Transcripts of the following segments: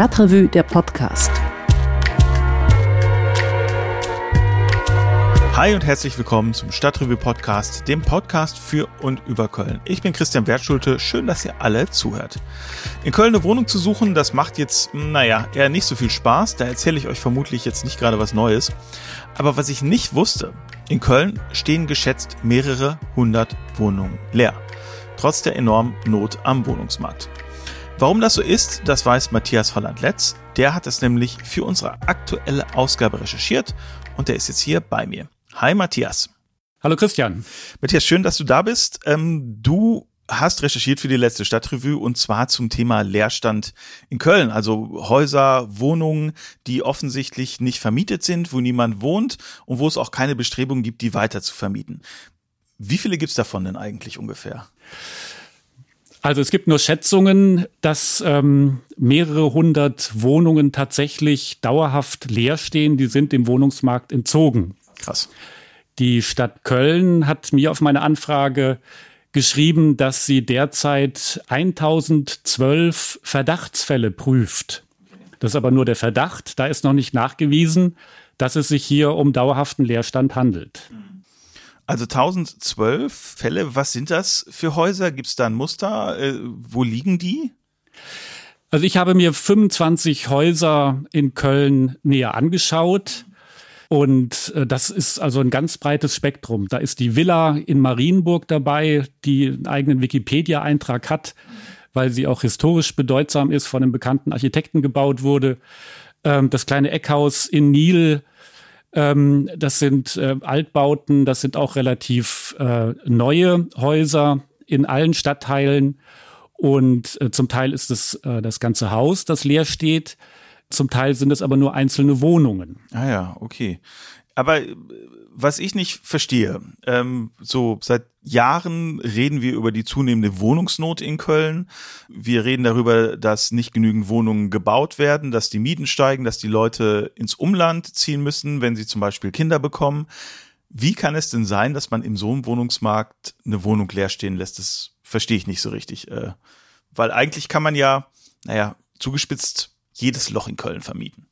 Stadtrevue der Podcast. Hi und herzlich willkommen zum Stadtrevue Podcast, dem Podcast für und über Köln. Ich bin Christian Wertschulte, schön, dass ihr alle zuhört. In Köln eine Wohnung zu suchen, das macht jetzt, naja, eher nicht so viel Spaß, da erzähle ich euch vermutlich jetzt nicht gerade was Neues. Aber was ich nicht wusste, in Köln stehen geschätzt mehrere hundert Wohnungen leer, trotz der enormen Not am Wohnungsmarkt. Warum das so ist, das weiß Matthias Holland-Letz. Der hat es nämlich für unsere aktuelle Ausgabe recherchiert und der ist jetzt hier bei mir. Hi Matthias. Hallo Christian. Matthias, schön, dass du da bist. Ähm, du hast recherchiert für die letzte Stadtrevue und zwar zum Thema Leerstand in Köln. Also Häuser, Wohnungen, die offensichtlich nicht vermietet sind, wo niemand wohnt und wo es auch keine Bestrebungen gibt, die weiter zu vermieten. Wie viele gibt's davon denn eigentlich ungefähr? Also es gibt nur Schätzungen, dass ähm, mehrere hundert Wohnungen tatsächlich dauerhaft leer stehen. Die sind dem Wohnungsmarkt entzogen. Krass. Die Stadt Köln hat mir auf meine Anfrage geschrieben, dass sie derzeit 1012 Verdachtsfälle prüft. Das ist aber nur der Verdacht. Da ist noch nicht nachgewiesen, dass es sich hier um dauerhaften Leerstand handelt. Also 1012 Fälle, was sind das für Häuser? Gibt es da ein Muster? Äh, wo liegen die? Also ich habe mir 25 Häuser in Köln näher angeschaut. Und äh, das ist also ein ganz breites Spektrum. Da ist die Villa in Marienburg dabei, die einen eigenen Wikipedia-Eintrag hat, weil sie auch historisch bedeutsam ist, von einem bekannten Architekten gebaut wurde. Ähm, das kleine Eckhaus in Nil, ähm, das sind äh, Altbauten, das sind auch relativ äh, neue Häuser in allen Stadtteilen. Und äh, zum Teil ist es äh, das ganze Haus, das leer steht. Zum Teil sind es aber nur einzelne Wohnungen. Ah ja, okay. Aber äh, was ich nicht verstehe, ähm, so seit Jahren reden wir über die zunehmende Wohnungsnot in Köln. Wir reden darüber, dass nicht genügend Wohnungen gebaut werden, dass die Mieten steigen, dass die Leute ins Umland ziehen müssen, wenn sie zum Beispiel Kinder bekommen. Wie kann es denn sein, dass man im so einem Wohnungsmarkt eine Wohnung leer stehen lässt? Das verstehe ich nicht so richtig. Äh, weil eigentlich kann man ja, naja, zugespitzt jedes Loch in Köln vermieten.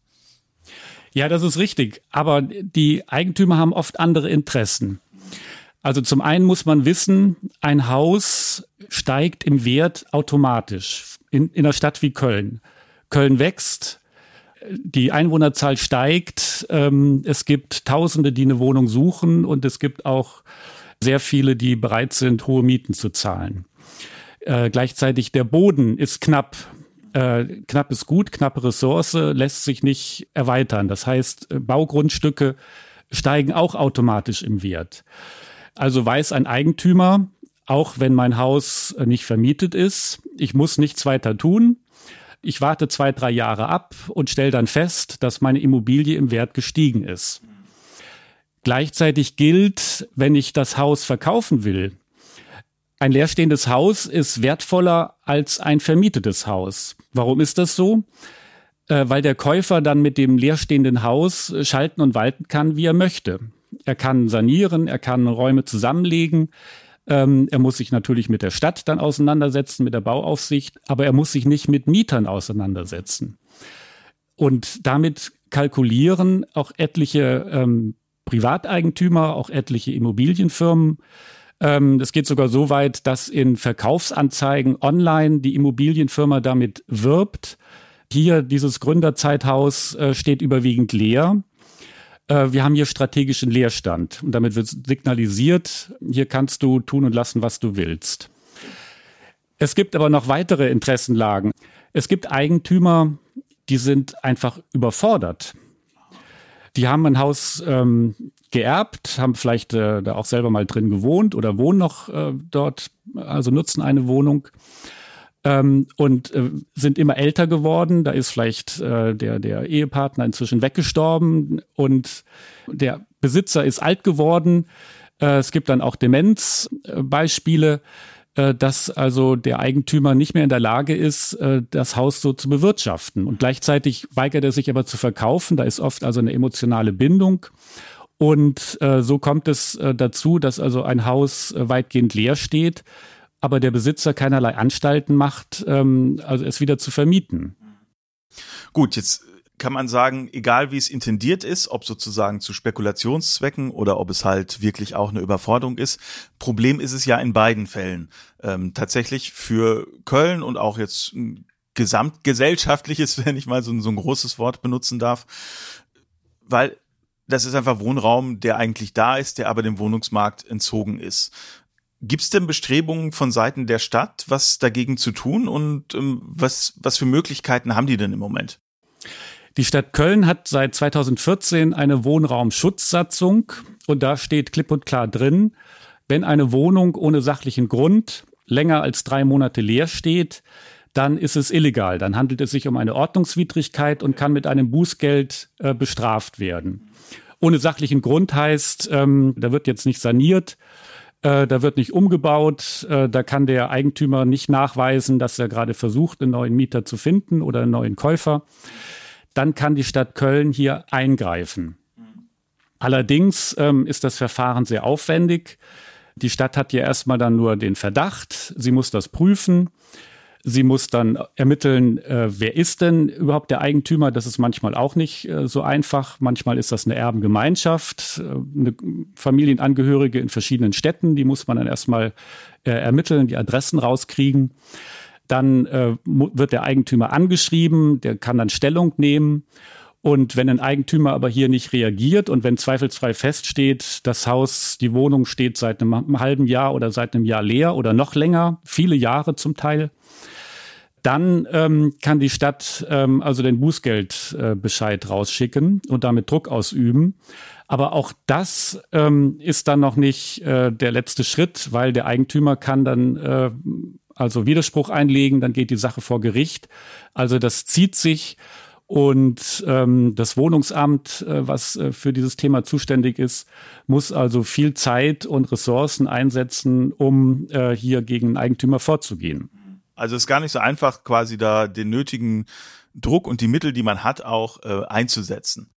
Ja, das ist richtig. Aber die Eigentümer haben oft andere Interessen. Also zum einen muss man wissen, ein Haus steigt im Wert automatisch in, in einer Stadt wie Köln. Köln wächst, die Einwohnerzahl steigt, ähm, es gibt Tausende, die eine Wohnung suchen und es gibt auch sehr viele, die bereit sind, hohe Mieten zu zahlen. Äh, gleichzeitig der Boden ist knapp äh, knappes Gut, knappe Ressource lässt sich nicht erweitern. Das heißt, äh, Baugrundstücke steigen auch automatisch im Wert. Also weiß ein Eigentümer, auch wenn mein Haus äh, nicht vermietet ist, ich muss nichts weiter tun. Ich warte zwei, drei Jahre ab und stelle dann fest, dass meine Immobilie im Wert gestiegen ist. Gleichzeitig gilt, wenn ich das Haus verkaufen will, ein leerstehendes Haus ist wertvoller als ein vermietetes Haus. Warum ist das so? Äh, weil der Käufer dann mit dem leerstehenden Haus schalten und walten kann, wie er möchte. Er kann sanieren, er kann Räume zusammenlegen. Ähm, er muss sich natürlich mit der Stadt dann auseinandersetzen, mit der Bauaufsicht, aber er muss sich nicht mit Mietern auseinandersetzen. Und damit kalkulieren auch etliche ähm, Privateigentümer, auch etliche Immobilienfirmen, ähm, es geht sogar so weit, dass in Verkaufsanzeigen online die Immobilienfirma damit wirbt. Hier dieses Gründerzeithaus äh, steht überwiegend leer. Äh, wir haben hier strategischen Leerstand und damit wird signalisiert, hier kannst du tun und lassen, was du willst. Es gibt aber noch weitere Interessenlagen. Es gibt Eigentümer, die sind einfach überfordert. Die haben ein Haus ähm, geerbt, haben vielleicht äh, da auch selber mal drin gewohnt oder wohnen noch äh, dort, also nutzen eine Wohnung ähm, und äh, sind immer älter geworden. Da ist vielleicht äh, der, der Ehepartner inzwischen weggestorben und der Besitzer ist alt geworden. Äh, es gibt dann auch Demenzbeispiele äh, dass also der Eigentümer nicht mehr in der Lage ist, das Haus so zu bewirtschaften. Und gleichzeitig weigert er sich aber zu verkaufen. Da ist oft also eine emotionale Bindung. Und äh, so kommt es äh, dazu, dass also ein Haus äh, weitgehend leer steht, aber der Besitzer keinerlei Anstalten macht, ähm, also es wieder zu vermieten. Gut, jetzt kann man sagen, egal wie es intendiert ist, ob sozusagen zu Spekulationszwecken oder ob es halt wirklich auch eine Überforderung ist, Problem ist es ja in beiden Fällen. Ähm, tatsächlich für Köln und auch jetzt ein gesamtgesellschaftliches, wenn ich mal so, so ein großes Wort benutzen darf, weil das ist einfach Wohnraum, der eigentlich da ist, der aber dem Wohnungsmarkt entzogen ist. Gibt es denn Bestrebungen von Seiten der Stadt, was dagegen zu tun und ähm, was, was für Möglichkeiten haben die denn im Moment? Die Stadt Köln hat seit 2014 eine Wohnraumschutzsatzung und da steht klipp und klar drin, wenn eine Wohnung ohne sachlichen Grund länger als drei Monate leer steht, dann ist es illegal. Dann handelt es sich um eine Ordnungswidrigkeit und kann mit einem Bußgeld äh, bestraft werden. Ohne sachlichen Grund heißt, ähm, da wird jetzt nicht saniert, äh, da wird nicht umgebaut, äh, da kann der Eigentümer nicht nachweisen, dass er gerade versucht, einen neuen Mieter zu finden oder einen neuen Käufer. Dann kann die Stadt Köln hier eingreifen. Allerdings ähm, ist das Verfahren sehr aufwendig. Die Stadt hat ja erstmal dann nur den Verdacht, sie muss das prüfen. Sie muss dann ermitteln, äh, wer ist denn überhaupt der Eigentümer. Das ist manchmal auch nicht äh, so einfach. Manchmal ist das eine Erbengemeinschaft, äh, eine Familienangehörige in verschiedenen Städten. Die muss man dann erstmal äh, ermitteln, die Adressen rauskriegen. Dann äh, wird der Eigentümer angeschrieben, der kann dann Stellung nehmen. Und wenn ein Eigentümer aber hier nicht reagiert und wenn zweifelsfrei feststeht, das Haus, die Wohnung steht seit einem halben Jahr oder seit einem Jahr leer oder noch länger, viele Jahre zum Teil, dann ähm, kann die Stadt ähm, also den Bußgeldbescheid äh, rausschicken und damit Druck ausüben. Aber auch das ähm, ist dann noch nicht äh, der letzte Schritt, weil der Eigentümer kann dann äh, also Widerspruch einlegen, dann geht die Sache vor Gericht. Also das zieht sich und ähm, das Wohnungsamt, äh, was äh, für dieses Thema zuständig ist, muss also viel Zeit und Ressourcen einsetzen, um äh, hier gegen Eigentümer vorzugehen. Also es ist gar nicht so einfach, quasi da den nötigen Druck und die Mittel, die man hat, auch äh, einzusetzen.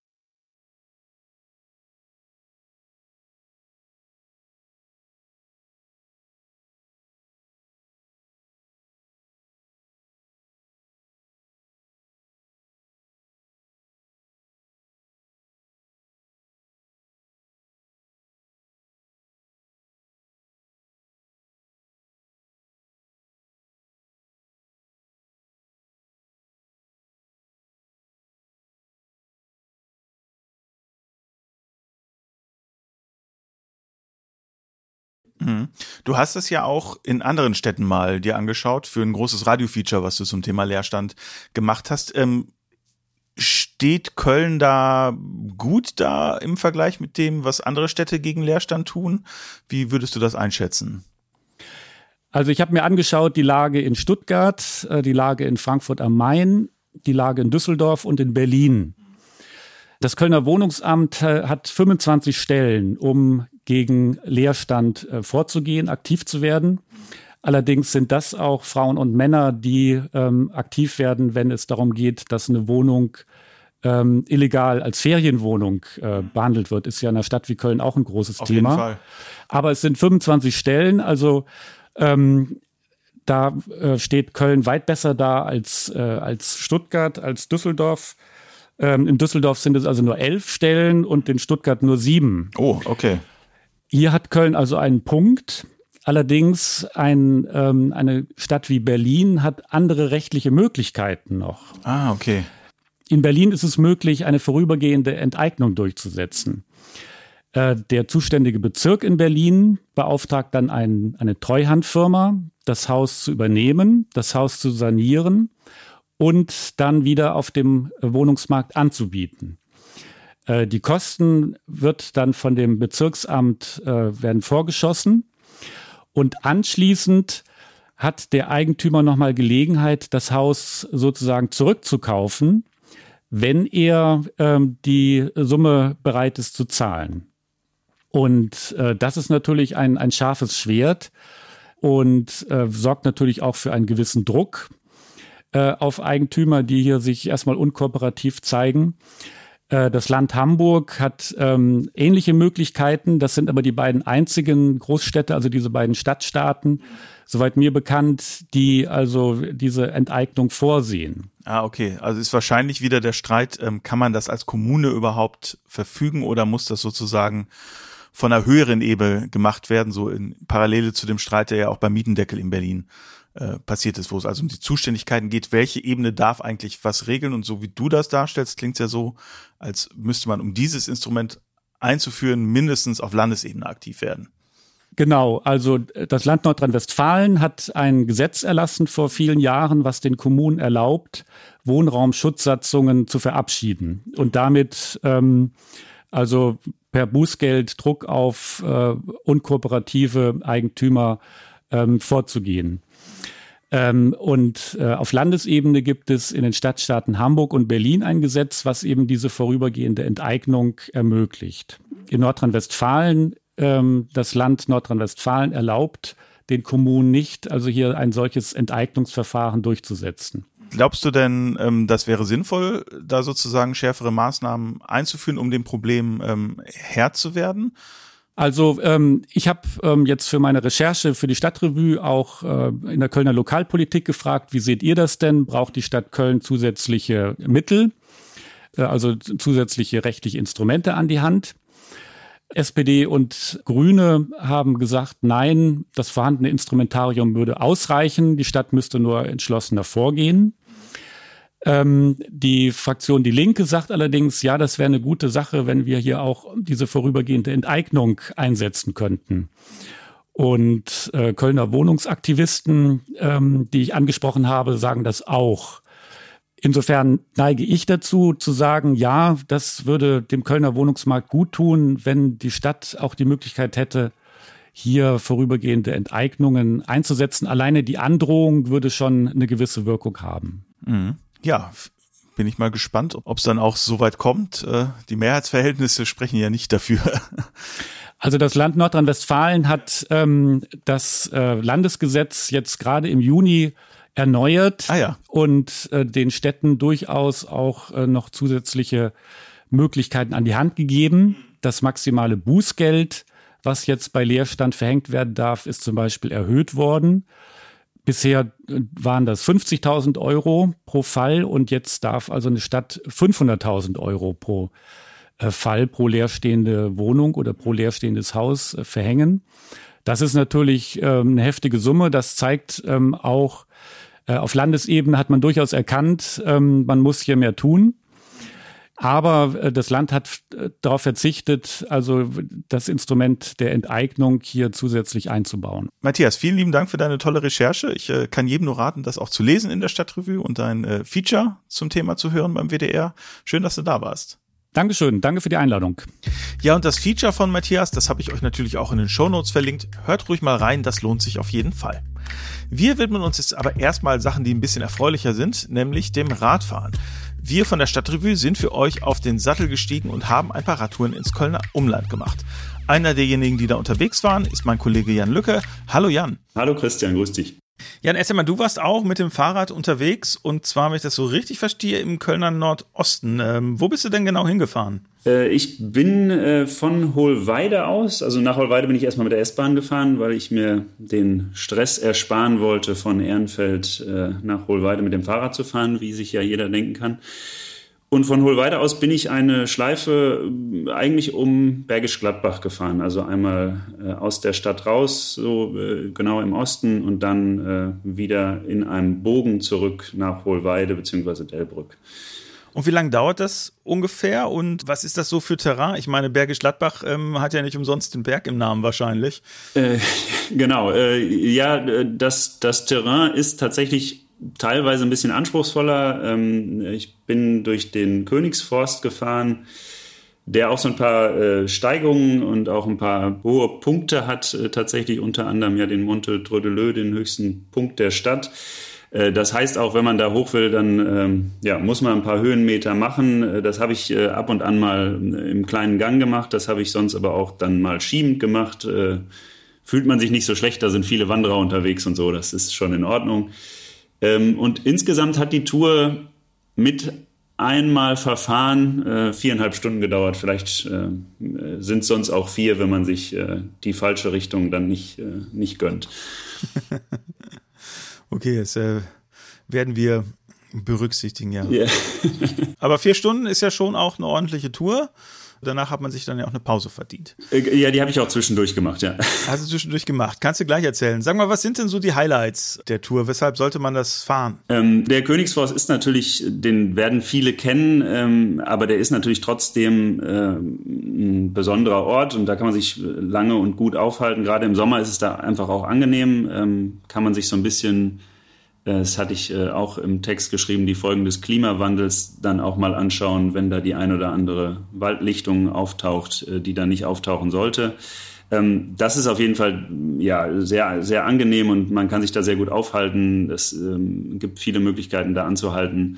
Du hast es ja auch in anderen Städten mal dir angeschaut für ein großes Radio-Feature, was du zum Thema Leerstand gemacht hast. Ähm, steht Köln da gut da im Vergleich mit dem, was andere Städte gegen Leerstand tun? Wie würdest du das einschätzen? Also ich habe mir angeschaut die Lage in Stuttgart, äh, die Lage in Frankfurt am Main, die Lage in Düsseldorf und in Berlin. Das Kölner Wohnungsamt äh, hat 25 Stellen, um gegen Leerstand äh, vorzugehen, aktiv zu werden. Allerdings sind das auch Frauen und Männer, die ähm, aktiv werden, wenn es darum geht, dass eine Wohnung ähm, illegal als Ferienwohnung äh, behandelt wird. Ist ja in einer Stadt wie Köln auch ein großes Auf Thema. Jeden Fall. Aber es sind 25 Stellen, also ähm, da äh, steht Köln weit besser da als, äh, als Stuttgart, als Düsseldorf. Ähm, in Düsseldorf sind es also nur elf Stellen und in Stuttgart nur sieben. Oh, okay. Hier hat Köln also einen Punkt. Allerdings ein, ähm, eine Stadt wie Berlin hat andere rechtliche Möglichkeiten noch. Ah, okay. In Berlin ist es möglich, eine vorübergehende Enteignung durchzusetzen. Äh, der zuständige Bezirk in Berlin beauftragt dann ein, eine Treuhandfirma, das Haus zu übernehmen, das Haus zu sanieren und dann wieder auf dem Wohnungsmarkt anzubieten. Äh, die Kosten wird dann von dem Bezirksamt äh, werden vorgeschossen und anschließend hat der Eigentümer nochmal Gelegenheit, das Haus sozusagen zurückzukaufen, wenn er ähm, die Summe bereit ist zu zahlen. Und äh, das ist natürlich ein, ein scharfes Schwert und äh, sorgt natürlich auch für einen gewissen Druck äh, auf Eigentümer, die hier sich erstmal unkooperativ zeigen. Äh, das Land Hamburg hat ähm, ähnliche Möglichkeiten. Das sind aber die beiden einzigen Großstädte, also diese beiden Stadtstaaten, soweit mir bekannt, die also diese Enteignung vorsehen. Ah, okay. Also ist wahrscheinlich wieder der Streit, ähm, kann man das als Kommune überhaupt verfügen oder muss das sozusagen von einer höheren Ebene gemacht werden, so in Parallele zu dem Streit, der ja auch beim Mietendeckel in Berlin äh, passiert ist, wo es also um die Zuständigkeiten geht, welche Ebene darf eigentlich was regeln? Und so wie du das darstellst, klingt es ja so, als müsste man, um dieses Instrument einzuführen, mindestens auf Landesebene aktiv werden. Genau, also äh, das Land Nordrhein-Westfalen hat ein Gesetz erlassen vor vielen Jahren, was den Kommunen erlaubt, Wohnraumschutzsatzungen zu verabschieden. Und damit ähm, also per Bußgeld Druck auf äh, unkooperative Eigentümer ähm, vorzugehen. Ähm, und äh, auf Landesebene gibt es in den Stadtstaaten Hamburg und Berlin ein Gesetz, was eben diese vorübergehende Enteignung ermöglicht. In Nordrhein-Westfalen, ähm, das Land Nordrhein-Westfalen erlaubt den Kommunen nicht, also hier ein solches Enteignungsverfahren durchzusetzen. Glaubst du denn, ähm, das wäre sinnvoll, da sozusagen schärfere Maßnahmen einzuführen, um dem Problem ähm, Herr zu werden? Also ähm, ich habe ähm, jetzt für meine Recherche für die Stadtrevue auch äh, in der Kölner Lokalpolitik gefragt, wie seht ihr das denn? Braucht die Stadt Köln zusätzliche Mittel, äh, also zusätzliche rechtliche Instrumente an die Hand? SPD und Grüne haben gesagt, nein, das vorhandene Instrumentarium würde ausreichen, die Stadt müsste nur entschlossener vorgehen. Ähm, die Fraktion Die Linke sagt allerdings, ja, das wäre eine gute Sache, wenn wir hier auch diese vorübergehende Enteignung einsetzen könnten. Und äh, Kölner Wohnungsaktivisten, ähm, die ich angesprochen habe, sagen das auch. Insofern neige ich dazu zu sagen, ja, das würde dem Kölner Wohnungsmarkt gut tun, wenn die Stadt auch die Möglichkeit hätte, hier vorübergehende Enteignungen einzusetzen. Alleine die Androhung würde schon eine gewisse Wirkung haben. Mhm ja, bin ich mal gespannt, ob es dann auch so weit kommt. Äh, die Mehrheitsverhältnisse sprechen ja nicht dafür. Also das Land Nordrhein-Westfalen hat ähm, das äh, Landesgesetz jetzt gerade im Juni erneuert ah, ja. und äh, den Städten durchaus auch äh, noch zusätzliche Möglichkeiten an die Hand gegeben. Das maximale Bußgeld, was jetzt bei Leerstand verhängt werden darf, ist zum Beispiel erhöht worden. Bisher äh, waren das 50.000 Euro pro Fall und jetzt darf also eine Stadt 500.000 Euro pro äh, Fall, pro leerstehende Wohnung oder pro leerstehendes Haus äh, verhängen. Das ist natürlich ähm, eine heftige Summe. Das zeigt ähm, auch, auf Landesebene hat man durchaus erkannt, ähm, man muss hier mehr tun. Aber äh, das Land hat äh, darauf verzichtet, also das Instrument der Enteignung hier zusätzlich einzubauen. Matthias, vielen lieben Dank für deine tolle Recherche. Ich äh, kann jedem nur raten, das auch zu lesen in der Stadtrevue und dein äh, Feature zum Thema zu hören beim WDR. Schön, dass du da warst. Dankeschön, danke für die Einladung. Ja, und das Feature von Matthias, das habe ich euch natürlich auch in den Shownotes verlinkt. Hört ruhig mal rein, das lohnt sich auf jeden Fall. Wir widmen uns jetzt aber erstmal Sachen, die ein bisschen erfreulicher sind, nämlich dem Radfahren. Wir von der Stadtrevue sind für euch auf den Sattel gestiegen und haben ein paar Radtouren ins Kölner Umland gemacht. Einer derjenigen, die da unterwegs waren, ist mein Kollege Jan Lücke. Hallo Jan. Hallo Christian, grüß dich. Jan, erzähl mal, du warst auch mit dem Fahrrad unterwegs und zwar, wenn ich das so richtig verstehe, im Kölner Nordosten. Ähm, wo bist du denn genau hingefahren? Äh, ich bin äh, von Hohlweide aus, also nach Hohlweide bin ich erstmal mit der S-Bahn gefahren, weil ich mir den Stress ersparen wollte, von Ehrenfeld äh, nach Hohlweide mit dem Fahrrad zu fahren, wie sich ja jeder denken kann. Und von Hohlweide aus bin ich eine Schleife äh, eigentlich um Bergisch Gladbach gefahren. Also einmal äh, aus der Stadt raus, so äh, genau im Osten und dann äh, wieder in einem Bogen zurück nach Hohlweide bzw. Delbrück. Und wie lange dauert das ungefähr? Und was ist das so für Terrain? Ich meine, Bergisch Gladbach ähm, hat ja nicht umsonst den Berg im Namen wahrscheinlich. Äh, genau, äh, ja, das, das Terrain ist tatsächlich teilweise ein bisschen anspruchsvoller. Ähm, ich bin durch den Königsforst gefahren, der auch so ein paar äh, Steigungen und auch ein paar hohe Punkte hat. Äh, tatsächlich unter anderem ja den Monte Trödelö, den höchsten Punkt der Stadt. Äh, das heißt auch, wenn man da hoch will, dann ähm, ja, muss man ein paar Höhenmeter machen. Das habe ich ab und an mal im kleinen Gang gemacht. Das habe ich sonst aber auch dann mal schiebend gemacht. Fühlt man sich nicht so schlecht, da sind viele Wanderer unterwegs und so. Das ist schon in Ordnung. Ähm, und insgesamt hat die Tour mit einmal verfahren, äh, viereinhalb Stunden gedauert. Vielleicht äh, sind es sonst auch vier, wenn man sich äh, die falsche Richtung dann nicht, äh, nicht gönnt. okay, jetzt äh, werden wir berücksichtigen, ja. Yeah. Aber vier Stunden ist ja schon auch eine ordentliche Tour. Danach hat man sich dann ja auch eine Pause verdient. Äh, ja, die habe ich auch zwischendurch gemacht, ja. Hast du zwischendurch gemacht. Kannst du gleich erzählen. Sag mal, was sind denn so die Highlights der Tour? Weshalb sollte man das fahren? Ähm, der Königsforst ist natürlich, den werden viele kennen, ähm, aber der ist natürlich trotzdem äh, ein besonderer Ort und da kann man sich lange und gut aufhalten. Gerade im Sommer ist es da einfach auch angenehm, ähm, kann man sich so ein bisschen das hatte ich äh, auch im Text geschrieben, die Folgen des Klimawandels dann auch mal anschauen, wenn da die ein oder andere Waldlichtung auftaucht, äh, die da nicht auftauchen sollte. Ähm, das ist auf jeden Fall ja sehr, sehr angenehm und man kann sich da sehr gut aufhalten. Es ähm, gibt viele Möglichkeiten, da anzuhalten.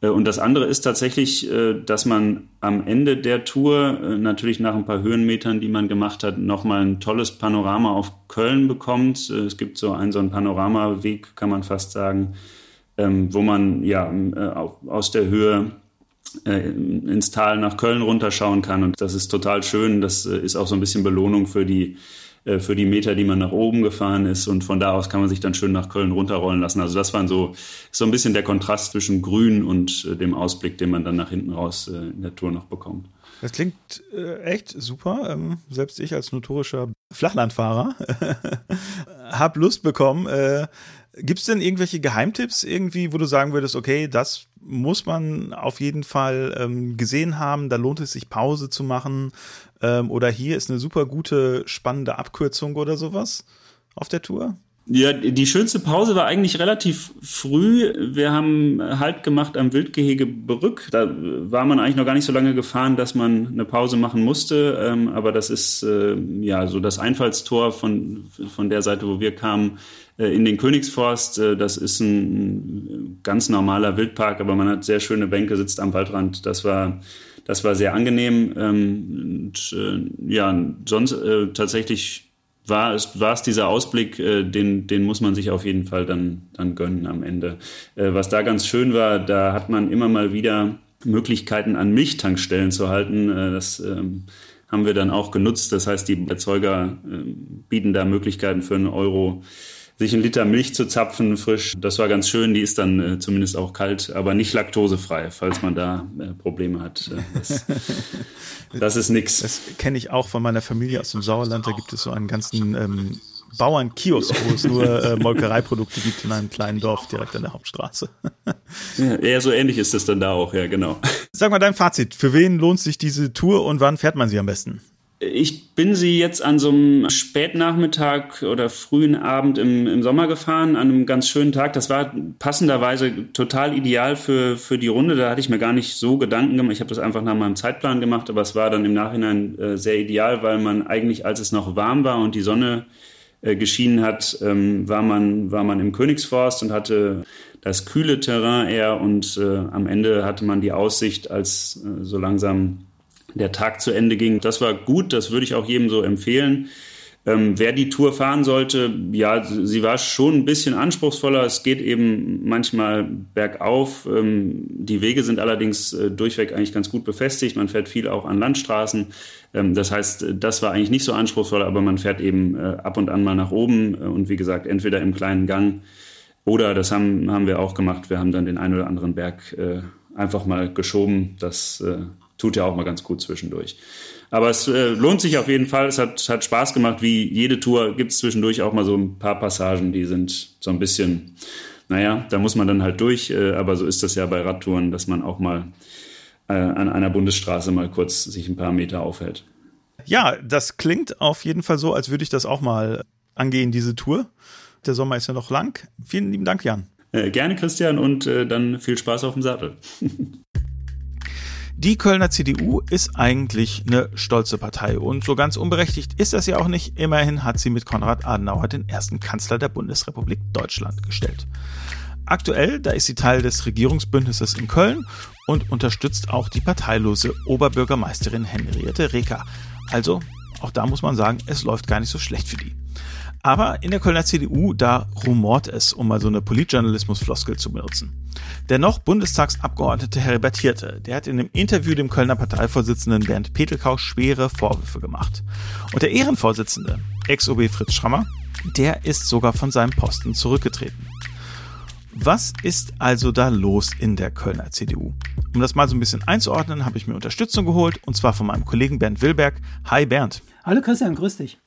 Äh, und das andere ist tatsächlich, äh, dass man am Ende der Tour, äh, natürlich nach ein paar Höhenmetern, die man gemacht hat, nochmal ein tolles Panorama auf Köln bekommt. Es gibt so einen, so einen Panoramaweg, kann man fast sagen, ähm, wo man ja aus der Höhe ins Tal nach Köln runterschauen kann. Und das ist total schön. Das ist auch so ein bisschen Belohnung für die für die Meter, die man nach oben gefahren ist. Und von da aus kann man sich dann schön nach Köln runterrollen lassen. Also das war so, so ein bisschen der Kontrast zwischen Grün und äh, dem Ausblick, den man dann nach hinten raus äh, in der Tour noch bekommt. Das klingt äh, echt super. Ähm, selbst ich als notorischer Flachlandfahrer habe Lust bekommen. Äh, Gibt es denn irgendwelche Geheimtipps irgendwie, wo du sagen würdest, okay, das muss man auf jeden Fall ähm, gesehen haben, da lohnt es sich Pause zu machen ähm, oder hier ist eine super gute, spannende Abkürzung oder sowas auf der Tour? Ja, die schönste Pause war eigentlich relativ früh. Wir haben Halt gemacht am Wildgehege Brück. Da war man eigentlich noch gar nicht so lange gefahren, dass man eine Pause machen musste. Ähm, aber das ist äh, ja so das Einfallstor von, von der Seite, wo wir kamen, in den Königsforst. Äh, das ist ein ganz normaler Wildpark, aber man hat sehr schöne Bänke, sitzt am Waldrand. Das war das war sehr angenehm. Ähm, und äh, ja, sonst äh, tatsächlich war es, war es dieser Ausblick, äh, den, den muss man sich auf jeden Fall dann, dann gönnen am Ende. Äh, was da ganz schön war, da hat man immer mal wieder Möglichkeiten an Milchtankstellen zu halten. Äh, das ähm, haben wir dann auch genutzt. Das heißt, die Erzeuger äh, bieten da Möglichkeiten für einen Euro sich einen Liter Milch zu zapfen, frisch. Das war ganz schön. Die ist dann äh, zumindest auch kalt, aber nicht laktosefrei, falls man da äh, Probleme hat. Äh, das, das, ist nix. Das kenne ich auch von meiner Familie aus dem Sauerland. Da gibt es so einen ganzen ähm, Bauernkiosk, wo es nur äh, Molkereiprodukte gibt in einem kleinen Dorf direkt an der Hauptstraße. ja, eher so ähnlich ist es dann da auch, ja, genau. Sag mal dein Fazit. Für wen lohnt sich diese Tour und wann fährt man sie am besten? Ich bin sie jetzt an so einem Spätnachmittag oder frühen Abend im, im Sommer gefahren, an einem ganz schönen Tag. Das war passenderweise total ideal für, für die Runde. Da hatte ich mir gar nicht so Gedanken gemacht. Ich habe das einfach nach meinem Zeitplan gemacht, aber es war dann im Nachhinein äh, sehr ideal, weil man eigentlich, als es noch warm war und die Sonne äh, geschienen hat, ähm, war, man, war man im Königsforst und hatte das kühle Terrain eher und äh, am Ende hatte man die Aussicht, als äh, so langsam der Tag zu Ende ging. Das war gut, das würde ich auch jedem so empfehlen. Ähm, wer die Tour fahren sollte, ja, sie war schon ein bisschen anspruchsvoller. Es geht eben manchmal bergauf. Ähm, die Wege sind allerdings äh, durchweg eigentlich ganz gut befestigt. Man fährt viel auch an Landstraßen. Ähm, das heißt, das war eigentlich nicht so anspruchsvoll, aber man fährt eben äh, ab und an mal nach oben äh, und wie gesagt, entweder im kleinen Gang oder das haben, haben wir auch gemacht. Wir haben dann den einen oder anderen Berg äh, einfach mal geschoben. Das äh, tut ja auch mal ganz gut zwischendurch. Aber es äh, lohnt sich auf jeden Fall. Es hat, hat Spaß gemacht. Wie jede Tour gibt es zwischendurch auch mal so ein paar Passagen, die sind so ein bisschen, naja, da muss man dann halt durch. Äh, aber so ist das ja bei Radtouren, dass man auch mal äh, an einer Bundesstraße mal kurz sich ein paar Meter aufhält. Ja, das klingt auf jeden Fall so, als würde ich das auch mal angehen, diese Tour. Der Sommer ist ja noch lang. Vielen lieben Dank, Jan. Äh, gerne, Christian, und äh, dann viel Spaß auf dem Sattel. Die Kölner CDU ist eigentlich eine stolze Partei und so ganz unberechtigt ist das ja auch nicht. Immerhin hat sie mit Konrad Adenauer den ersten Kanzler der Bundesrepublik Deutschland gestellt. Aktuell, da ist sie Teil des Regierungsbündnisses in Köln und unterstützt auch die parteilose Oberbürgermeisterin Henriette Reker. Also, auch da muss man sagen, es läuft gar nicht so schlecht für die. Aber in der Kölner CDU, da rumort es, um mal so eine Politjournalismus-Floskel zu benutzen. Der noch Bundestagsabgeordnete Herbert Hirte, der hat in dem Interview dem Kölner Parteivorsitzenden Bernd Petelkau schwere Vorwürfe gemacht. Und der Ehrenvorsitzende, Ex-OB Fritz Schrammer, der ist sogar von seinem Posten zurückgetreten. Was ist also da los in der Kölner CDU? Um das mal so ein bisschen einzuordnen, habe ich mir Unterstützung geholt und zwar von meinem Kollegen Bernd Wilberg. Hi Bernd. Hallo Christian, grüß dich.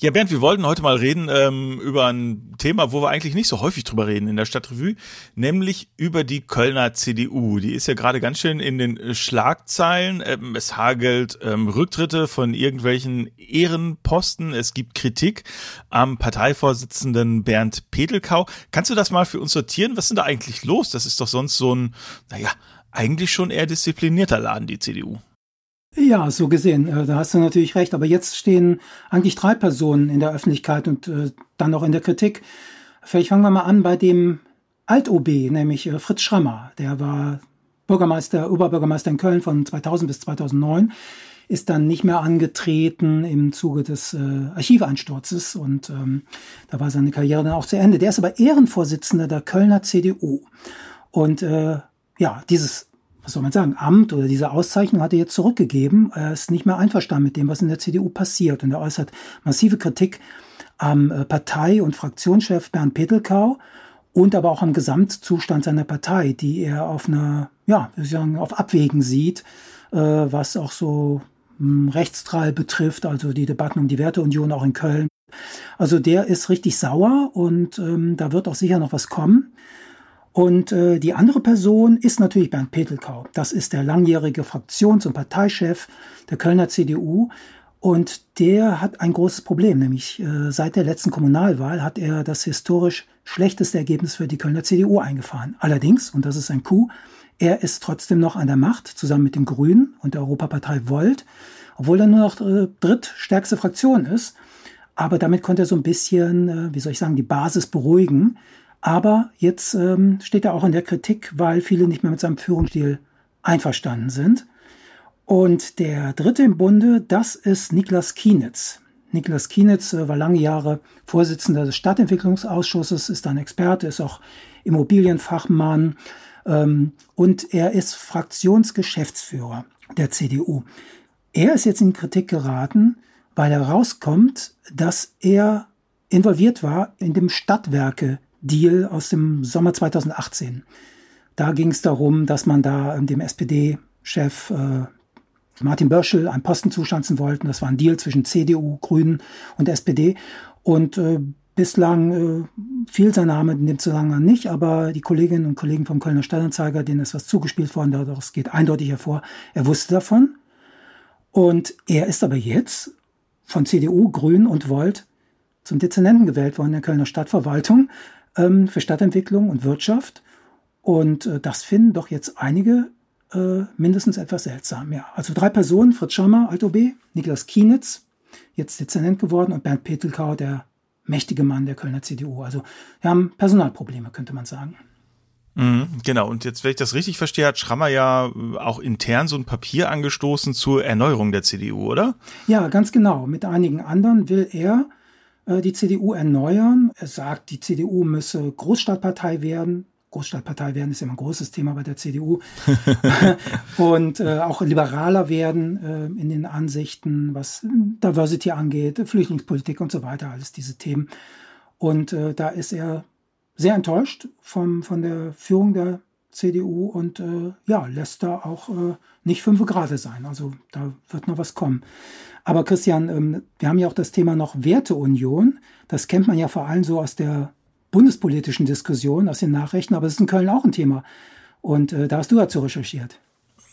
Ja, Bernd, wir wollten heute mal reden ähm, über ein Thema, wo wir eigentlich nicht so häufig drüber reden in der Stadtrevue, nämlich über die Kölner CDU. Die ist ja gerade ganz schön in den Schlagzeilen. Ähm, es hagelt ähm, Rücktritte von irgendwelchen Ehrenposten. Es gibt Kritik am Parteivorsitzenden Bernd Petelkau. Kannst du das mal für uns sortieren? Was ist da eigentlich los? Das ist doch sonst so ein, naja, eigentlich schon eher disziplinierter Laden, die CDU. Ja, so gesehen, äh, da hast du natürlich recht. Aber jetzt stehen eigentlich drei Personen in der Öffentlichkeit und äh, dann noch in der Kritik. Vielleicht fangen wir mal an bei dem Alt-OB, nämlich äh, Fritz Schrammer. Der war Bürgermeister, Oberbürgermeister in Köln von 2000 bis 2009, ist dann nicht mehr angetreten im Zuge des äh, Archiveinsturzes und ähm, da war seine Karriere dann auch zu Ende. Der ist aber Ehrenvorsitzender der Kölner CDU. Und äh, ja, dieses was soll man sagen, Amt oder diese Auszeichnung hat er jetzt zurückgegeben. Er ist nicht mehr einverstanden mit dem, was in der CDU passiert. Und er äußert massive Kritik am äh, Partei- und Fraktionschef Bernd Petelkau und aber auch am Gesamtzustand seiner Partei, die er auf einer, ja, wie sagen, auf Abwägen sieht, äh, was auch so hm, Rechtstrall betrifft, also die Debatten um die Werteunion auch in Köln. Also der ist richtig sauer und ähm, da wird auch sicher noch was kommen. Und äh, die andere Person ist natürlich Bernd Petelkau. Das ist der langjährige Fraktions- und Parteichef der Kölner CDU. Und der hat ein großes Problem, nämlich äh, seit der letzten Kommunalwahl hat er das historisch schlechteste Ergebnis für die Kölner CDU eingefahren. Allerdings, und das ist ein Coup, er ist trotzdem noch an der Macht, zusammen mit den Grünen und der Europapartei Volt, obwohl er nur noch äh, drittstärkste Fraktion ist. Aber damit konnte er so ein bisschen, äh, wie soll ich sagen, die Basis beruhigen. Aber jetzt ähm, steht er auch in der Kritik, weil viele nicht mehr mit seinem Führungsstil einverstanden sind. Und der dritte im Bunde, das ist Niklas Kienitz. Niklas Kienitz äh, war lange Jahre Vorsitzender des Stadtentwicklungsausschusses, ist ein Experte, ist auch Immobilienfachmann ähm, und er ist Fraktionsgeschäftsführer der CDU. Er ist jetzt in Kritik geraten, weil herauskommt, dass er involviert war in dem Stadtwerke Deal aus dem Sommer 2018. Da ging es darum, dass man da dem SPD-Chef äh, Martin Börschel einen Posten zuschanzen wollten. Das war ein Deal zwischen CDU, Grünen und SPD. Und äh, bislang äh, fiel sein Name in dem Zusammenhang nicht, aber die Kolleginnen und Kollegen vom Kölner Stadtanzeiger, denen ist was zugespielt worden, daraus geht eindeutig hervor, er wusste davon. Und er ist aber jetzt von CDU, Grünen und Volt zum Dezernenten gewählt worden in der Kölner Stadtverwaltung ähm, für Stadtentwicklung und Wirtschaft. Und äh, das finden doch jetzt einige äh, mindestens etwas seltsam. Ja, also drei Personen, Fritz Schammer, Alt-OB, Niklas Kienitz, jetzt Dezernent geworden und Bernd Petelkau, der mächtige Mann der Kölner CDU. Also wir haben Personalprobleme, könnte man sagen. Mhm, genau, und jetzt, wenn ich das richtig verstehe, hat Schrammer ja äh, auch intern so ein Papier angestoßen zur Erneuerung der CDU, oder? Ja, ganz genau. Mit einigen anderen will er die CDU erneuern. Er sagt, die CDU müsse Großstadtpartei werden. Großstadtpartei werden ist immer ein großes Thema bei der CDU. und äh, auch liberaler werden äh, in den Ansichten, was Diversity angeht, Flüchtlingspolitik und so weiter, alles diese Themen. Und äh, da ist er sehr enttäuscht vom, von der Führung der CDU und äh, ja, lässt da auch äh, nicht fünf Grad sein. Also da wird noch was kommen. Aber Christian, ähm, wir haben ja auch das Thema noch Werteunion. Das kennt man ja vor allem so aus der bundespolitischen Diskussion, aus den Nachrichten, aber es ist in Köln auch ein Thema. Und äh, da hast du dazu recherchiert.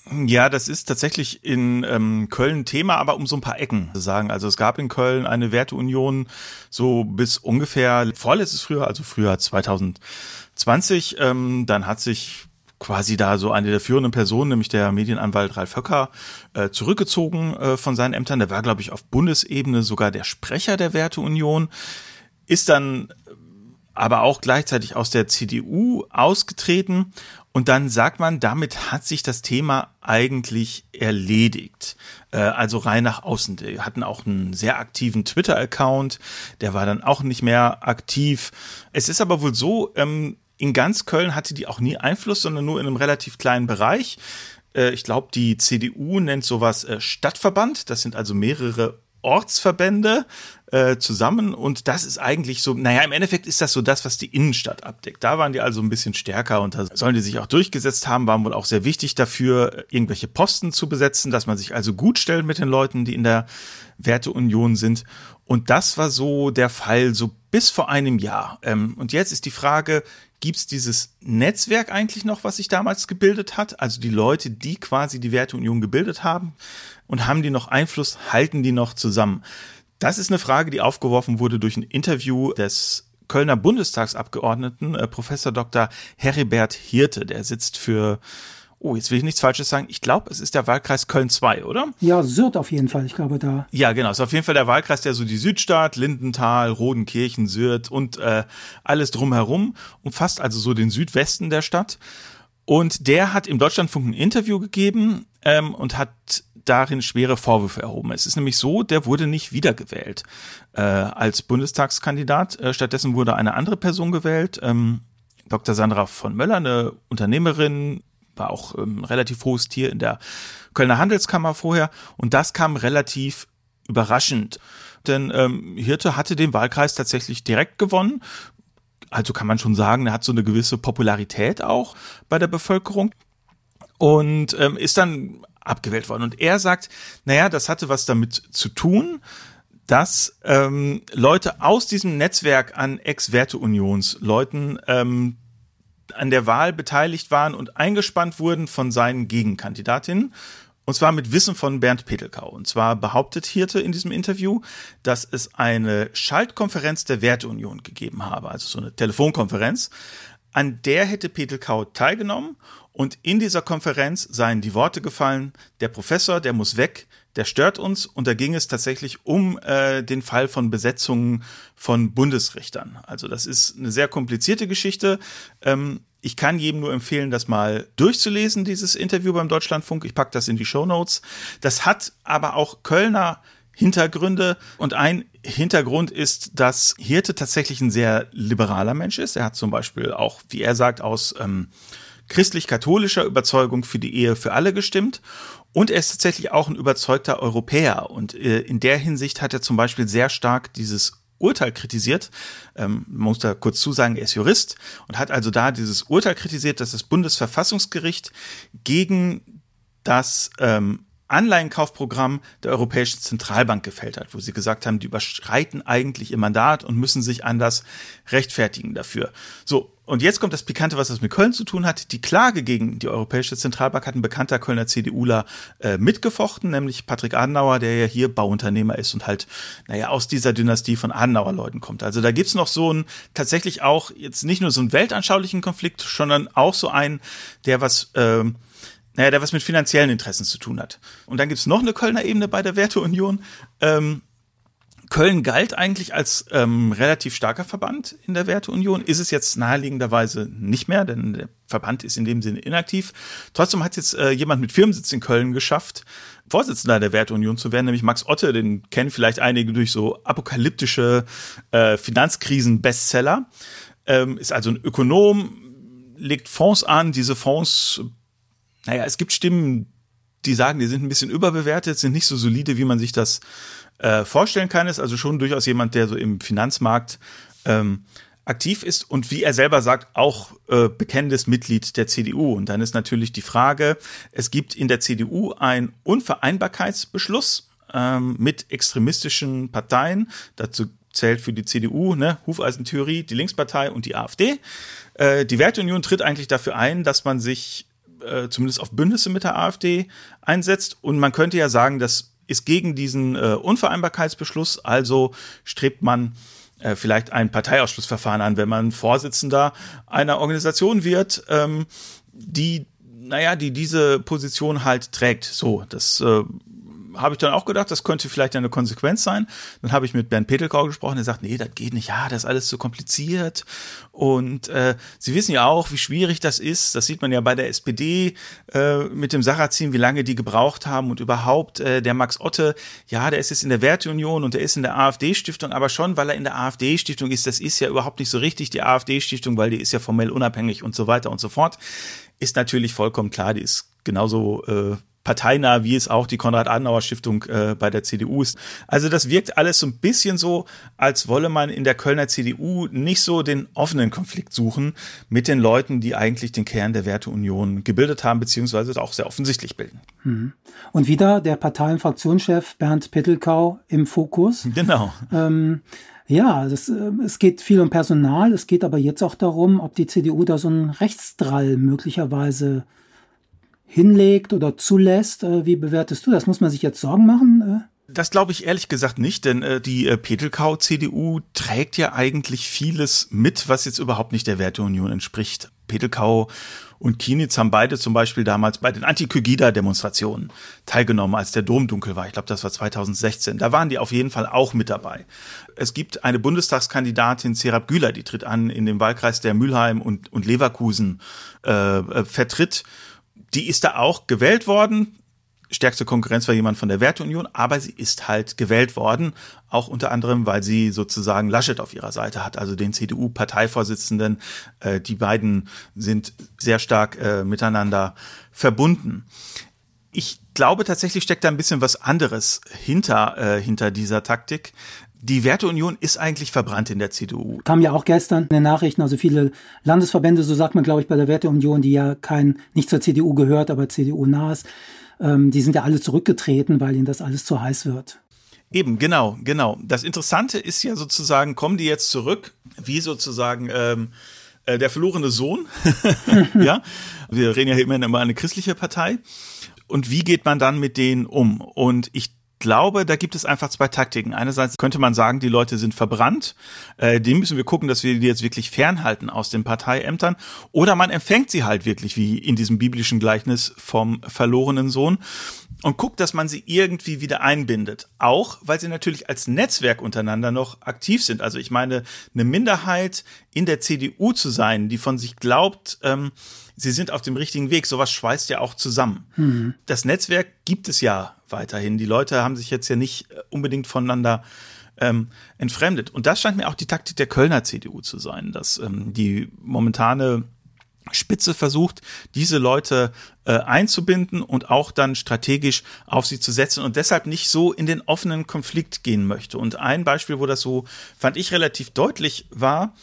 Ja, das ist tatsächlich in ähm, Köln Thema, aber um so ein paar Ecken zu sagen. Also es gab in Köln eine Werteunion so bis ungefähr vorletztes Frühjahr, also Frühjahr 2020. Ähm, dann hat sich quasi da so eine der führenden Personen, nämlich der Medienanwalt Ralf Höcker, äh, zurückgezogen äh, von seinen Ämtern. Der war, glaube ich, auf Bundesebene sogar der Sprecher der Werteunion, ist dann aber auch gleichzeitig aus der CDU ausgetreten. Und dann sagt man, damit hat sich das Thema eigentlich erledigt. Äh, also rein nach außen. Die hatten auch einen sehr aktiven Twitter-Account. Der war dann auch nicht mehr aktiv. Es ist aber wohl so, ähm, in ganz Köln hatte die auch nie Einfluss, sondern nur in einem relativ kleinen Bereich. Äh, ich glaube, die CDU nennt sowas äh, Stadtverband. Das sind also mehrere Ortsverbände äh, zusammen und das ist eigentlich so, naja, im Endeffekt ist das so das, was die Innenstadt abdeckt. Da waren die also ein bisschen stärker und da sollen die sich auch durchgesetzt haben, waren wohl auch sehr wichtig dafür, irgendwelche Posten zu besetzen, dass man sich also gut stellt mit den Leuten, die in der Werteunion sind. Und das war so der Fall, so bis vor einem Jahr. Ähm, und jetzt ist die Frage, gibt es dieses Netzwerk eigentlich noch, was sich damals gebildet hat? Also die Leute, die quasi die Werteunion gebildet haben und haben die noch Einfluss, halten die noch zusammen? Das ist eine Frage, die aufgeworfen wurde durch ein Interview des Kölner Bundestagsabgeordneten, äh, Professor Dr. Heribert Hirte. Der sitzt für Oh, jetzt will ich nichts Falsches sagen. Ich glaube, es ist der Wahlkreis Köln 2, oder? Ja, Syrt auf jeden Fall. Ich glaube da. Ja, genau. Es ist auf jeden Fall der Wahlkreis, der so die Südstadt, Lindenthal, Rodenkirchen, Syrt und äh, alles drumherum umfasst, also so den Südwesten der Stadt. Und der hat im Deutschlandfunk ein Interview gegeben ähm, und hat darin schwere Vorwürfe erhoben. Es ist nämlich so, der wurde nicht wiedergewählt äh, als Bundestagskandidat. Äh, stattdessen wurde eine andere Person gewählt, ähm, Dr. Sandra von Möller, eine Unternehmerin, war auch ähm, relativ hohes Tier in der Kölner Handelskammer vorher. Und das kam relativ überraschend. Denn ähm, Hirte hatte den Wahlkreis tatsächlich direkt gewonnen. Also kann man schon sagen, er hat so eine gewisse Popularität auch bei der Bevölkerung und ähm, ist dann abgewählt worden. Und er sagt, naja, das hatte was damit zu tun, dass ähm, Leute aus diesem Netzwerk an Ex-Werte-Unions-Leuten ähm, an der Wahl beteiligt waren und eingespannt wurden von seinen Gegenkandidatinnen. Und zwar mit Wissen von Bernd Petelkau. Und zwar behauptet Hirte in diesem Interview, dass es eine Schaltkonferenz der Werteunion gegeben habe, also so eine Telefonkonferenz. An der hätte Petelkau teilgenommen und in dieser Konferenz seien die Worte gefallen, der Professor, der muss weg, der stört uns und da ging es tatsächlich um äh, den Fall von Besetzungen von Bundesrichtern. Also das ist eine sehr komplizierte Geschichte. Ähm, ich kann jedem nur empfehlen, das mal durchzulesen, dieses Interview beim Deutschlandfunk. Ich packe das in die Show Notes. Das hat aber auch Kölner Hintergründe und ein Hintergrund ist, dass Hirte tatsächlich ein sehr liberaler Mensch ist. Er hat zum Beispiel auch, wie er sagt, aus ähm, christlich-katholischer Überzeugung für die Ehe für alle gestimmt und er ist tatsächlich auch ein überzeugter Europäer. Und äh, in der Hinsicht hat er zum Beispiel sehr stark dieses Urteil kritisiert. Ähm, man muss da kurz zusagen, er ist Jurist und hat also da dieses Urteil kritisiert, dass das Bundesverfassungsgericht gegen das ähm, Anleihenkaufprogramm der Europäischen Zentralbank gefällt hat, wo sie gesagt haben, die überschreiten eigentlich ihr Mandat und müssen sich anders rechtfertigen dafür. So, und jetzt kommt das Pikante, was das mit Köln zu tun hat. Die Klage gegen die Europäische Zentralbank hat ein bekannter Kölner CDUler äh, mitgefochten, nämlich Patrick Adenauer, der ja hier Bauunternehmer ist und halt, naja, aus dieser Dynastie von Adenauer-Leuten kommt. Also da gibt's noch so ein, tatsächlich auch jetzt nicht nur so einen weltanschaulichen Konflikt, sondern auch so einen, der was, äh, naja, der was mit finanziellen Interessen zu tun hat. Und dann gibt's noch eine Kölner Ebene bei der Werteunion. Ähm, Köln galt eigentlich als ähm, relativ starker Verband in der Werteunion, ist es jetzt naheliegenderweise nicht mehr, denn der Verband ist in dem Sinne inaktiv. Trotzdem hat jetzt äh, jemand mit Firmensitz in Köln geschafft, Vorsitzender der Werteunion zu werden, nämlich Max Otte, den kennen vielleicht einige durch so apokalyptische äh, Finanzkrisen-Bestseller. Ähm, ist also ein Ökonom, legt Fonds an, diese Fonds, naja, es gibt Stimmen, die sagen, die sind ein bisschen überbewertet, sind nicht so solide, wie man sich das äh, vorstellen kann, ist also schon durchaus jemand, der so im Finanzmarkt ähm, aktiv ist und wie er selber sagt, auch äh, bekennendes Mitglied der CDU. Und dann ist natürlich die Frage, es gibt in der CDU einen Unvereinbarkeitsbeschluss ähm, mit extremistischen Parteien. Dazu zählt für die CDU, ne, Hufeisentheorie, die Linkspartei und die AfD. Äh, die Werteunion tritt eigentlich dafür ein, dass man sich äh, zumindest auf Bündnisse mit der AfD einsetzt. Und man könnte ja sagen, dass ist gegen diesen äh, Unvereinbarkeitsbeschluss, also strebt man äh, vielleicht ein Parteiausschlussverfahren an, wenn man Vorsitzender einer Organisation wird, ähm, die, naja, die diese Position halt trägt. So, das äh, habe ich dann auch gedacht, das könnte vielleicht eine Konsequenz sein. Dann habe ich mit Bernd Petelkau gesprochen, der sagt, nee, das geht nicht, ja, das ist alles zu kompliziert. Und äh, Sie wissen ja auch, wie schwierig das ist. Das sieht man ja bei der SPD äh, mit dem Sarrazin, wie lange die gebraucht haben und überhaupt äh, der Max Otte, ja, der ist jetzt in der Werteunion und der ist in der AfD-Stiftung, aber schon, weil er in der AfD-Stiftung ist, das ist ja überhaupt nicht so richtig die AfD-Stiftung, weil die ist ja formell unabhängig und so weiter und so fort. Ist natürlich vollkommen klar, die ist genauso äh, parteinah, wie es auch die Konrad-Adenauer-Stiftung äh, bei der CDU ist. Also das wirkt alles so ein bisschen so, als wolle man in der Kölner CDU nicht so den offenen Konflikt suchen mit den Leuten, die eigentlich den Kern der Werteunion gebildet haben, beziehungsweise auch sehr offensichtlich bilden. Mhm. Und wieder der Partei- und Fraktionschef Bernd Pittelkau im Fokus. Genau. Ähm, ja, das, äh, es geht viel um Personal, es geht aber jetzt auch darum, ob die CDU da so einen Rechtsdrall möglicherweise hinlegt oder zulässt. Äh, wie bewertest du das? Muss man sich jetzt Sorgen machen? Äh? Das glaube ich ehrlich gesagt nicht, denn äh, die äh, Petelkau-CDU trägt ja eigentlich vieles mit, was jetzt überhaupt nicht der Werteunion entspricht. Petelkau und Kienitz haben beide zum Beispiel damals bei den Anti-Kygida-Demonstrationen teilgenommen, als der Dom dunkel war. Ich glaube, das war 2016. Da waren die auf jeden Fall auch mit dabei. Es gibt eine Bundestagskandidatin, Serap Güler, die tritt an in dem Wahlkreis, der Mülheim und, und Leverkusen äh, äh vertritt die ist da auch gewählt worden. Stärkste Konkurrenz war jemand von der Werteunion, aber sie ist halt gewählt worden, auch unter anderem, weil sie sozusagen Laschet auf ihrer Seite hat, also den CDU-Parteivorsitzenden. Äh, die beiden sind sehr stark äh, miteinander verbunden. Ich glaube tatsächlich steckt da ein bisschen was anderes hinter, äh, hinter dieser Taktik. Die Werteunion ist eigentlich verbrannt in der CDU. Kam ja auch gestern in den Nachrichten, also viele Landesverbände, so sagt man, glaube ich, bei der Werteunion, die ja kein, nicht zur CDU gehört, aber CDU nah ist, ähm, die sind ja alle zurückgetreten, weil ihnen das alles zu heiß wird. Eben, genau, genau. Das Interessante ist ja sozusagen, kommen die jetzt zurück, wie sozusagen ähm, äh, der verlorene Sohn. ja, wir reden ja immerhin immer eine christliche Partei. Und wie geht man dann mit denen um? Und ich glaube, da gibt es einfach zwei Taktiken. Einerseits könnte man sagen, die Leute sind verbrannt. Äh, die müssen wir gucken, dass wir die jetzt wirklich fernhalten aus den Parteiämtern. Oder man empfängt sie halt wirklich, wie in diesem biblischen Gleichnis vom verlorenen Sohn. Und guckt, dass man sie irgendwie wieder einbindet. Auch, weil sie natürlich als Netzwerk untereinander noch aktiv sind. Also ich meine, eine Minderheit in der CDU zu sein, die von sich glaubt, ähm, sie sind auf dem richtigen Weg. Sowas schweißt ja auch zusammen. Mhm. Das Netzwerk gibt es ja weiterhin. Die Leute haben sich jetzt ja nicht äh, unbedingt voneinander ähm, entfremdet. Und das scheint mir auch die Taktik der Kölner CDU zu sein, dass ähm, die momentane Spitze versucht, diese Leute äh, einzubinden und auch dann strategisch auf sie zu setzen und deshalb nicht so in den offenen Konflikt gehen möchte. Und ein Beispiel, wo das so, fand ich, relativ deutlich war,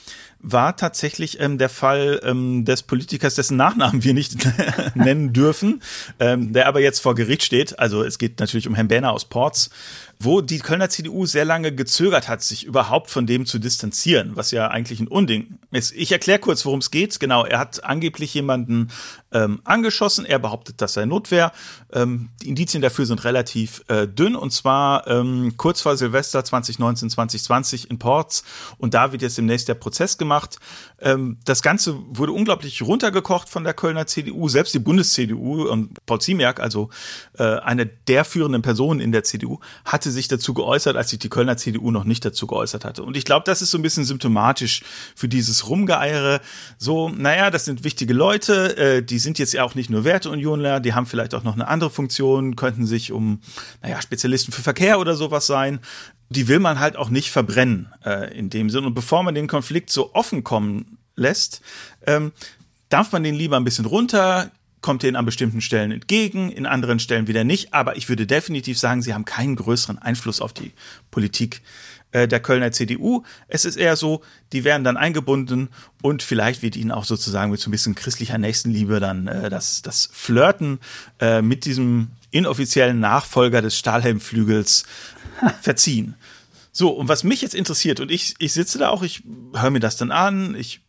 war tatsächlich ähm, der Fall ähm, des Politikers, dessen Nachnamen wir nicht nennen dürfen, ähm, der aber jetzt vor Gericht steht. Also es geht natürlich um Herrn Berner aus Porz, wo die Kölner CDU sehr lange gezögert hat, sich überhaupt von dem zu distanzieren, was ja eigentlich ein Unding ist. Ich erkläre kurz, worum es geht. Genau, er hat angeblich jemanden ähm, angeschossen. Er behauptet, das sei Notwehr. Ähm, die Indizien dafür sind relativ äh, dünn und zwar ähm, kurz vor Silvester 2019, 2020 in Ports und da wird jetzt demnächst der Prozess gemacht. Ähm, das Ganze wurde unglaublich runtergekocht von der Kölner CDU, selbst die Bundes-CDU und Paul Ziemiak, also äh, eine der führenden Personen in der CDU, hatte sich dazu geäußert, als sich die Kölner CDU noch nicht dazu geäußert hatte. Und ich glaube, das ist so ein bisschen symptomatisch für dieses Rumgeeiere. So, naja, das sind wichtige Leute, äh, die sind jetzt ja auch nicht nur Werteunionler, die haben vielleicht auch noch eine andere Funktion, könnten sich um, naja, Spezialisten für Verkehr oder sowas sein die will man halt auch nicht verbrennen äh, in dem Sinn. Und bevor man den Konflikt so offen kommen lässt, ähm, darf man den lieber ein bisschen runter, kommt denen an bestimmten Stellen entgegen, in anderen Stellen wieder nicht. Aber ich würde definitiv sagen, sie haben keinen größeren Einfluss auf die Politik äh, der Kölner CDU. Es ist eher so, die werden dann eingebunden und vielleicht wird ihnen auch sozusagen mit so ein bisschen christlicher Nächstenliebe dann äh, das, das Flirten äh, mit diesem inoffiziellen Nachfolger des Stahlhelmflügels verziehen. So, und was mich jetzt interessiert, und ich, ich sitze da auch, ich höre mir das dann an, ich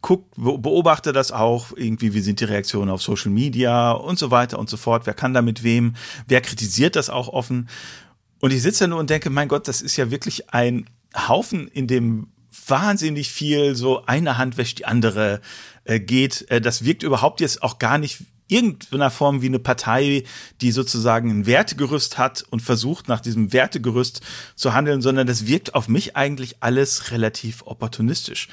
guck, beobachte das auch, irgendwie, wie sind die Reaktionen auf Social Media und so weiter und so fort, wer kann da mit wem, wer kritisiert das auch offen. Und ich sitze da nur und denke, mein Gott, das ist ja wirklich ein Haufen, in dem wahnsinnig viel so eine Hand wäscht die andere äh, geht. Äh, das wirkt überhaupt jetzt auch gar nicht irgendeiner Form wie eine Partei, die sozusagen ein Wertegerüst hat und versucht, nach diesem Wertegerüst zu handeln, sondern das wirkt auf mich eigentlich alles relativ opportunistisch.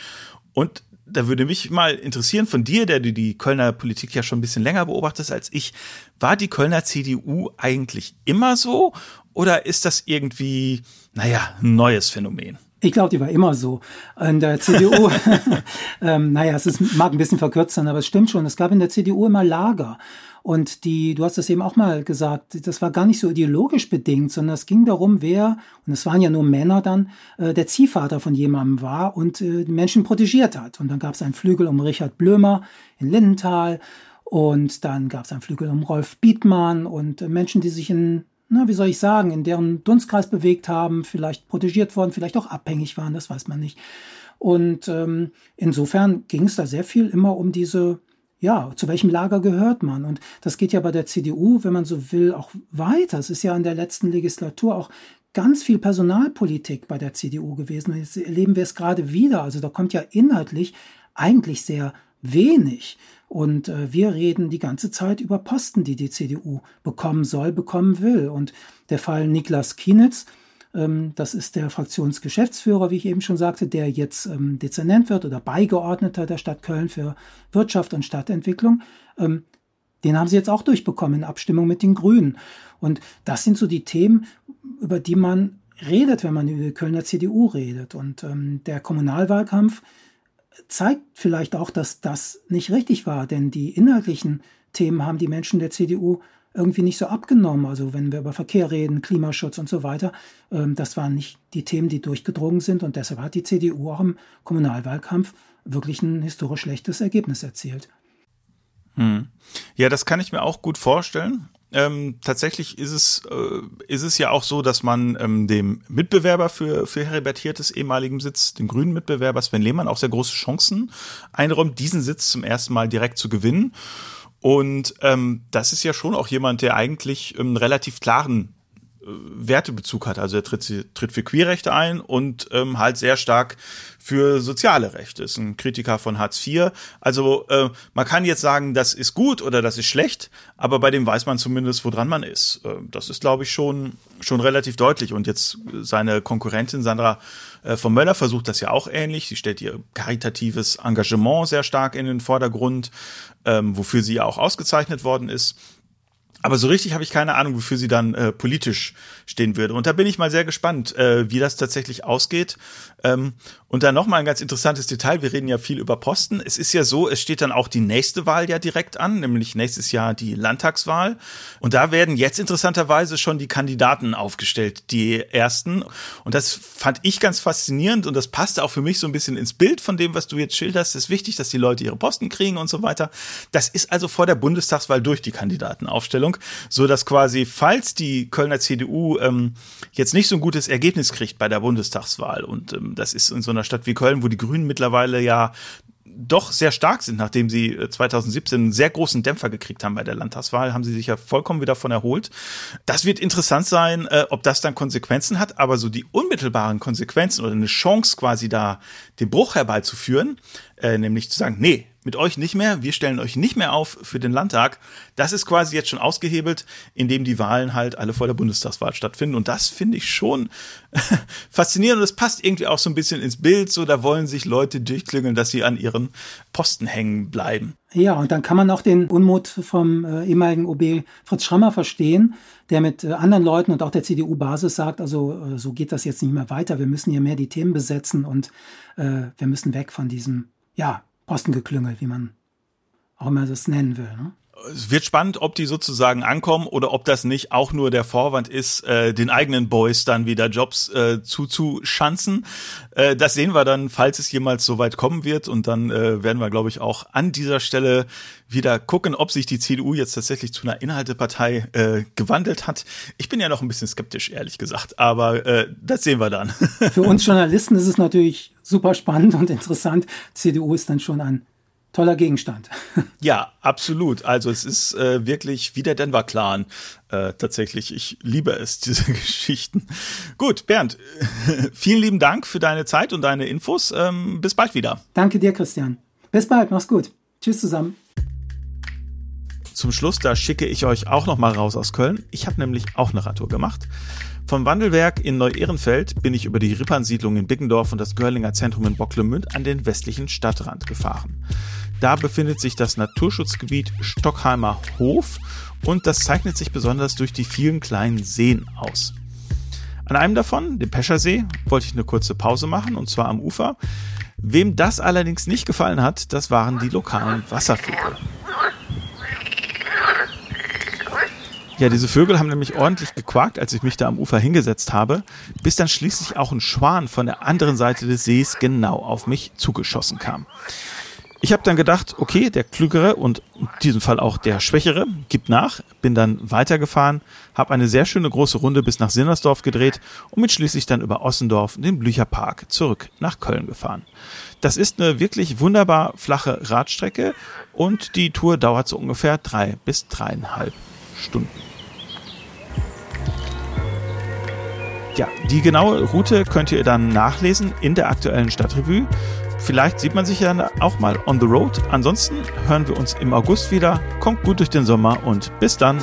Und da würde mich mal interessieren von dir, der du die Kölner Politik ja schon ein bisschen länger beobachtest als ich, war die Kölner CDU eigentlich immer so oder ist das irgendwie, naja, ein neues Phänomen? Ich glaube, die war immer so. In der CDU, ähm, naja, es ist, mag ein bisschen verkürzt sein, aber es stimmt schon. Es gab in der CDU immer Lager. Und die, du hast das eben auch mal gesagt, das war gar nicht so ideologisch bedingt, sondern es ging darum, wer, und es waren ja nur Männer dann, äh, der Ziehvater von jemandem war und äh, Menschen protegiert hat. Und dann gab es einen Flügel um Richard Blömer in Lindenthal und dann gab es einen Flügel um Rolf Bietmann und äh, Menschen, die sich in na, wie soll ich sagen, in deren Dunstkreis bewegt haben, vielleicht protegiert worden, vielleicht auch abhängig waren, das weiß man nicht. Und ähm, insofern ging es da sehr viel immer um diese, ja, zu welchem Lager gehört man? Und das geht ja bei der CDU, wenn man so will, auch weiter. Es ist ja in der letzten Legislatur auch ganz viel Personalpolitik bei der CDU gewesen. Und jetzt erleben wir es gerade wieder. Also da kommt ja inhaltlich eigentlich sehr wenig. Und äh, wir reden die ganze Zeit über Posten, die die CDU bekommen soll, bekommen will. Und der Fall Niklas Kienitz, ähm, das ist der Fraktionsgeschäftsführer, wie ich eben schon sagte, der jetzt ähm, Dezernent wird oder Beigeordneter der Stadt Köln für Wirtschaft und Stadtentwicklung. Ähm, den haben sie jetzt auch durchbekommen in Abstimmung mit den Grünen. Und das sind so die Themen, über die man redet, wenn man über die Kölner CDU redet. Und ähm, der Kommunalwahlkampf zeigt vielleicht auch, dass das nicht richtig war, denn die inhaltlichen Themen haben die Menschen der CDU irgendwie nicht so abgenommen. Also wenn wir über Verkehr reden, Klimaschutz und so weiter, ähm, das waren nicht die Themen, die durchgedrungen sind und deshalb hat die CDU auch im Kommunalwahlkampf wirklich ein historisch schlechtes Ergebnis erzielt. Hm. Ja, das kann ich mir auch gut vorstellen. Ähm, tatsächlich ist es, äh, ist es ja auch so, dass man ähm, dem Mitbewerber für, für Heribert Hirtes ehemaligen Sitz, dem grünen Mitbewerber Sven Lehmann, auch sehr große Chancen einräumt, diesen Sitz zum ersten Mal direkt zu gewinnen. Und ähm, das ist ja schon auch jemand, der eigentlich einen relativ klaren Wertebezug hat. Also er tritt, tritt für Queerrechte ein und ähm, halt sehr stark für soziale Rechte. Ist ein Kritiker von Hartz IV. Also äh, man kann jetzt sagen, das ist gut oder das ist schlecht, aber bei dem weiß man zumindest, woran man ist. Äh, das ist, glaube ich, schon schon relativ deutlich. Und jetzt seine Konkurrentin Sandra äh, von Möller versucht das ja auch ähnlich. Sie stellt ihr karitatives Engagement sehr stark in den Vordergrund, ähm, wofür sie ja auch ausgezeichnet worden ist. Aber so richtig habe ich keine Ahnung, wofür sie dann äh, politisch stehen würde. Und da bin ich mal sehr gespannt, äh, wie das tatsächlich ausgeht. Ähm, und dann nochmal ein ganz interessantes Detail. Wir reden ja viel über Posten. Es ist ja so, es steht dann auch die nächste Wahl ja direkt an, nämlich nächstes Jahr die Landtagswahl. Und da werden jetzt interessanterweise schon die Kandidaten aufgestellt, die ersten. Und das fand ich ganz faszinierend und das passte auch für mich so ein bisschen ins Bild von dem, was du jetzt schilderst. Es ist wichtig, dass die Leute ihre Posten kriegen und so weiter. Das ist also vor der Bundestagswahl durch die Kandidatenaufstellung, so dass quasi, falls die Kölner CDU ähm, jetzt nicht so ein gutes Ergebnis kriegt bei der Bundestagswahl und ähm, das ist in so einer Stadt wie Köln, wo die Grünen mittlerweile ja doch sehr stark sind, nachdem sie 2017 äh, einen sehr großen Dämpfer gekriegt haben bei der Landtagswahl, haben sie sich ja vollkommen wieder von erholt. Das wird interessant sein, äh, ob das dann Konsequenzen hat, aber so die unmittelbaren Konsequenzen oder eine Chance quasi da den Bruch herbeizuführen, äh, nämlich zu sagen, nee, mit euch nicht mehr, wir stellen euch nicht mehr auf für den Landtag. Das ist quasi jetzt schon ausgehebelt, indem die Wahlen halt alle vor der Bundestagswahl stattfinden. Und das finde ich schon faszinierend und es passt irgendwie auch so ein bisschen ins Bild. So, da wollen sich Leute durchklüngeln, dass sie an ihren Posten hängen bleiben. Ja, und dann kann man auch den Unmut vom äh, ehemaligen OB Fritz Schrammer verstehen, der mit äh, anderen Leuten und auch der CDU-Basis sagt, also äh, so geht das jetzt nicht mehr weiter. Wir müssen hier mehr die Themen besetzen und äh, wir müssen weg von diesem, ja, Postengeklüngel, wie man auch immer das nennen will. Ne? Es wird spannend, ob die sozusagen ankommen oder ob das nicht auch nur der Vorwand ist, äh, den eigenen Boys dann wieder Jobs äh, zuzuschanzen. Äh, das sehen wir dann, falls es jemals so weit kommen wird. Und dann äh, werden wir, glaube ich, auch an dieser Stelle wieder gucken, ob sich die CDU jetzt tatsächlich zu einer Inhaltepartei äh, gewandelt hat. Ich bin ja noch ein bisschen skeptisch, ehrlich gesagt, aber äh, das sehen wir dann. Für uns Journalisten ist es natürlich super spannend und interessant. CDU ist dann schon ein toller Gegenstand. Ja, absolut. Also es ist äh, wirklich wie der Denver Clan. Äh, tatsächlich, ich liebe es, diese Geschichten. Gut, Bernd, vielen lieben Dank für deine Zeit und deine Infos. Ähm, bis bald wieder. Danke dir, Christian. Bis bald, mach's gut. Tschüss zusammen. zum Schluss, da schicke ich euch auch noch mal raus aus Köln. Ich habe nämlich auch eine Radtour gemacht. Vom Wandelwerk in Neu-Ehrenfeld bin ich über die Rippernsiedlung in Biggendorf und das Görlinger Zentrum in Bocklemünd an den westlichen Stadtrand gefahren. Da befindet sich das Naturschutzgebiet Stockheimer Hof und das zeichnet sich besonders durch die vielen kleinen Seen aus. An einem davon, dem Peschersee, wollte ich eine kurze Pause machen und zwar am Ufer. Wem das allerdings nicht gefallen hat, das waren die lokalen Wasservögel. Ja, diese Vögel haben nämlich ordentlich gequakt, als ich mich da am Ufer hingesetzt habe, bis dann schließlich auch ein Schwan von der anderen Seite des Sees genau auf mich zugeschossen kam. Ich habe dann gedacht, okay, der Klügere und in diesem Fall auch der Schwächere gibt nach, bin dann weitergefahren, habe eine sehr schöne große Runde bis nach Sinnersdorf gedreht und bin schließlich dann über Ossendorf, den Blücherpark, zurück nach Köln gefahren. Das ist eine wirklich wunderbar flache Radstrecke und die Tour dauert so ungefähr drei bis dreieinhalb Stunden. Ja, die genaue Route könnt ihr dann nachlesen in der aktuellen Stadtrevue. Vielleicht sieht man sich ja auch mal on the road. Ansonsten hören wir uns im August wieder. Kommt gut durch den Sommer und bis dann.